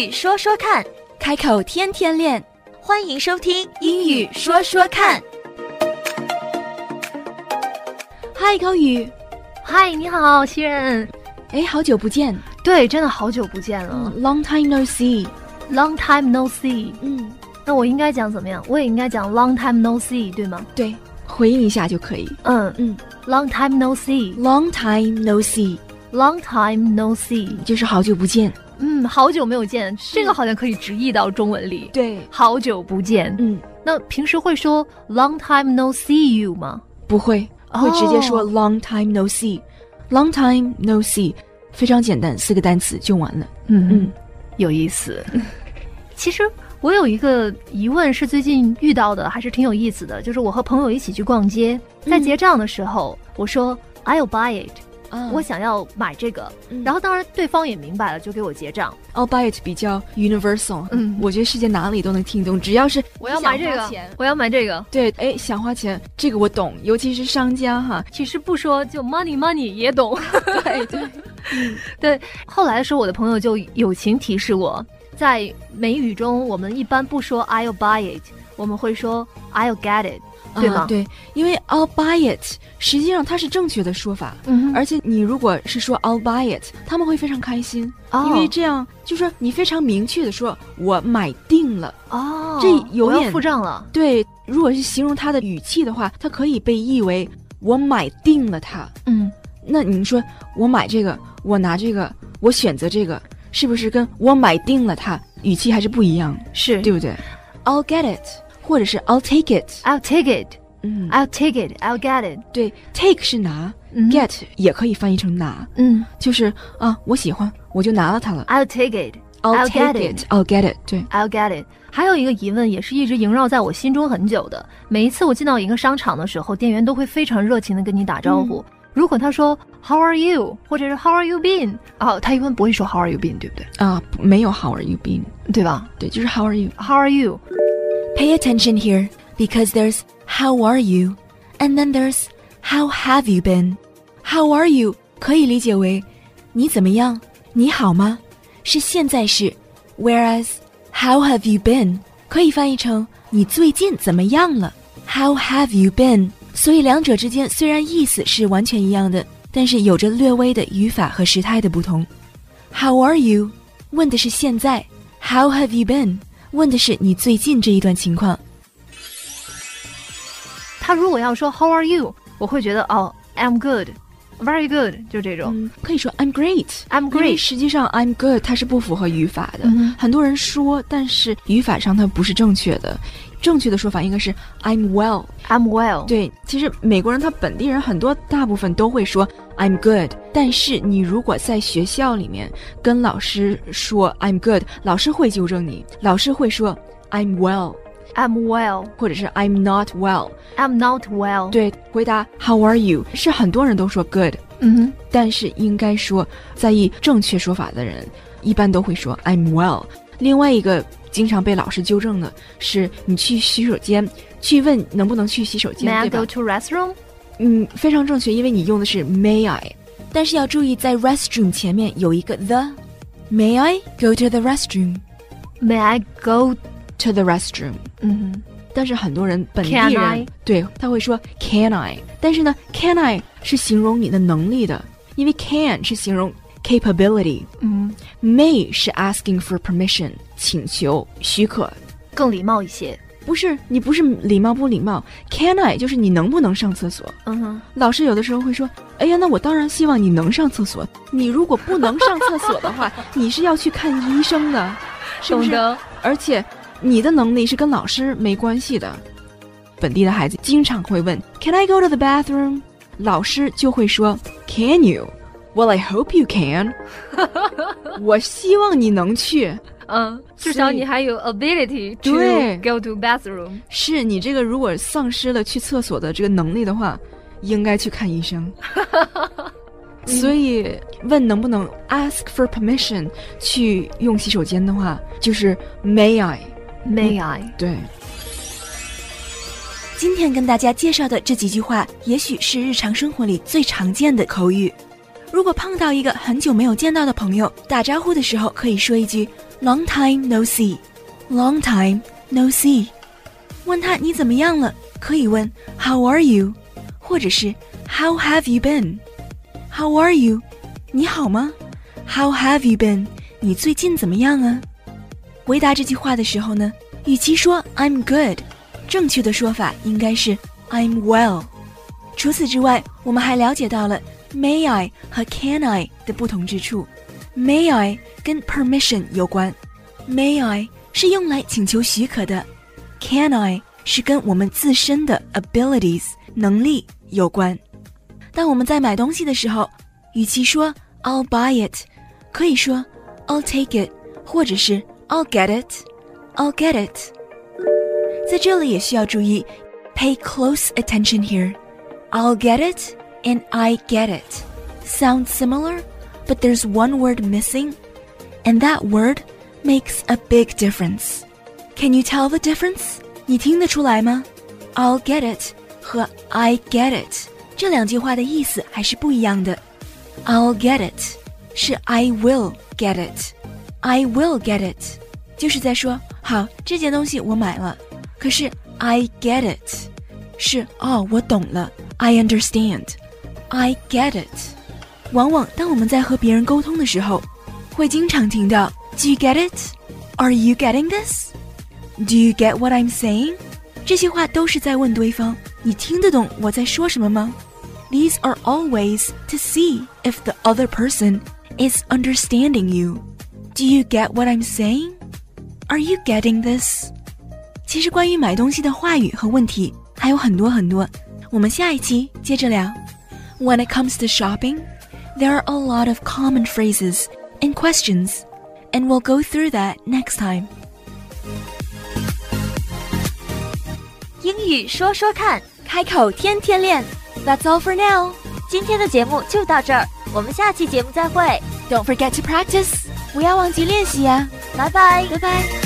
语说说看，开口天天练。欢迎收听英语说说看。嗨，高宇，嗨，你好，西人。哎，好久不见。对，真的好久不见了。Long time no see。Long time no see。嗯，那我应该讲怎么样？我也应该讲 long time no see，对吗？对，回应一下就可以。嗯嗯，Long time no see。Long time no see。Long time no see，就是好久不见。嗯，好久没有见，这个好像可以直译到中文里。对，好久不见。嗯，那平时会说 long time no see you 吗？不会，会直接说 long time no see。Long time no see，非常简单，四个单词就完了。嗯嗯，有意思。其实我有一个疑问，是最近遇到的，还是挺有意思的。就是我和朋友一起去逛街，在结账的时候，我说 I'll buy it。我想要买这个，然后当然对方也明白了，就给我结账。I'll buy it 比较 universal，嗯，我觉得世界哪里都能听懂，只要是我要买这个，我要买这个，对，哎，想花钱，这个我懂，尤其是商家哈，其实不说就 money money 也懂，对对，对。后来的时候，我的朋友就友情提示我，在美语中，我们一般不说 I'll buy it，我们会说 I'll get it。对吗？对，因为 I'll buy it，实际上它是正确的说法。嗯，而且你如果是说 I'll buy it，他们会非常开心，因为这样就是你非常明确的说我买定了。哦，这有点付账了。对，如果是形容他的语气的话，它可以被译为我买定了它。嗯，那你说我买这个，我拿这个，我选择这个，是不是跟我买定了它语气还是不一样？是对不对？I'll get it。或者是 I'll take it，I'll take it，嗯，I'll take it，I'll get it。对，take 是拿，get 也可以翻译成拿，嗯，就是啊，我喜欢，我就拿了它了。I'll take it，I'll get it，I'll get it。对，I'll get it。还有一个疑问，也是一直萦绕在我心中很久的。每一次我进到一个商场的时候，店员都会非常热情的跟你打招呼。如果他说 How are you，或者是 How are you been，哦，他一般不会说 How are you been，对不对？啊，没有 How are you been，对吧？对，就是 How are you，How are you。Pay attention here because there's how are you and then there's how have you been. How are you 可以理解为你怎么样，你好吗？是现在式，whereas how have you been 可以翻译成你最近怎么样了。How have you been？所以两者之间虽然意思是完全一样的，但是有着略微的语法和时态的不同。How are you？问的是现在，How have you been？ 问的是你最近这一段情况。他如果要说 How are you，我会觉得哦，I'm good good，very good，就这种。可以说 I'm great，I'm great。实际上 I'm good 它是不符合语法的。很多人说，但是语法上它不是正确的。正确的说法应该是 I'm well，I'm well。对，其实美国人他本地人很多大部分都会说 I'm good，但是你如果在学校里面跟老师说 I'm good，老师会纠正你，老师会说 I'm well，I'm well，或者是 I'm not well，I'm not well。对，回答 How are you 是很多人都说 good，嗯哼，但是应该说在意正确说法的人一般都会说 I'm well。另外一个。经常被老师纠正的是，你去洗手间，去问能不能去洗手间，？May I go to restroom？嗯，非常正确，因为你用的是 May I，但是要注意在 restroom 前面有一个 the。May I go to the restroom？May I go to the restroom？嗯，但是很多人本地人对他会说 Can I？但是呢，Can I 是形容你的能力的，因为 Can 是形容。capability，嗯，may 是 asking for permission，请求许可，更礼貌一些。不是你不是礼貌不礼貌，can I 就是你能不能上厕所？嗯哼，老师有的时候会说，哎呀，那我当然希望你能上厕所。你如果不能上厕所的话，你是要去看医生的，是不是？而且你的能力是跟老师没关系的。本地的孩子经常会问，Can I go to the bathroom？老师就会说，Can you？Well, I hope you can. 我希望你能去，嗯，至少你还有 ability to go to bathroom。是你这个如果丧失了去厕所的这个能力的话，应该去看医生。所以问能不能 ask for permission 去用洗手间的话，就是 May I? May I? 对。今天跟大家介绍的这几句话，也许是日常生活里最常见的口语。如果碰到一个很久没有见到的朋友，打招呼的时候可以说一句 “Long time no see”。Long time no see。问他你怎么样了，可以问 “How are you”，或者是 “How have you been”？How are you？你好吗？How have you been？你最近怎么样啊？回答这句话的时候呢，与其说 “I'm good”，正确的说法应该是 “I'm well”。除此之外，我们还了解到了 “May I” 和 “Can I” 的不同之处。May I 跟 permission 有关，May I 是用来请求许可的，Can I 是跟我们自身的 abilities 能力有关。当我们在买东西的时候，与其说 I'll buy it，可以说 I'll take it，或者是 I'll get it，I'll get it。在这里也需要注意，pay close attention here。I'll get it and I get it sound similar, but there's one word missing, and that word makes a big difference. Can you tell the difference? 你听得出来吗？I'll get it 和 I get it 这两句话的意思还是不一样的。I'll get it 是 I will get it，I will get it 就是在说好这件东西我买了，可是 I get it 是哦我懂了，I understand，I get it。往往当我们在和别人沟通的时候，会经常听到 Do you get it? Are you getting this? Do you get what I'm saying? 这些话都是在问对方，你听得懂我在说什么吗？These are all ways to see if the other person is understanding you. Do you get what I'm saying? Are you getting this? 其实关于买东西的话语和问题还有很多很多，我们下一期接着聊。When it comes to shopping, there are a lot of common phrases and questions, and we'll go through that next time. 英语说说看，开口天天练。That's all for now. 今天的节目就到这儿，我们下期节目再会， Don't forget to practice. 不要忘记练习呀、拜拜。拜拜。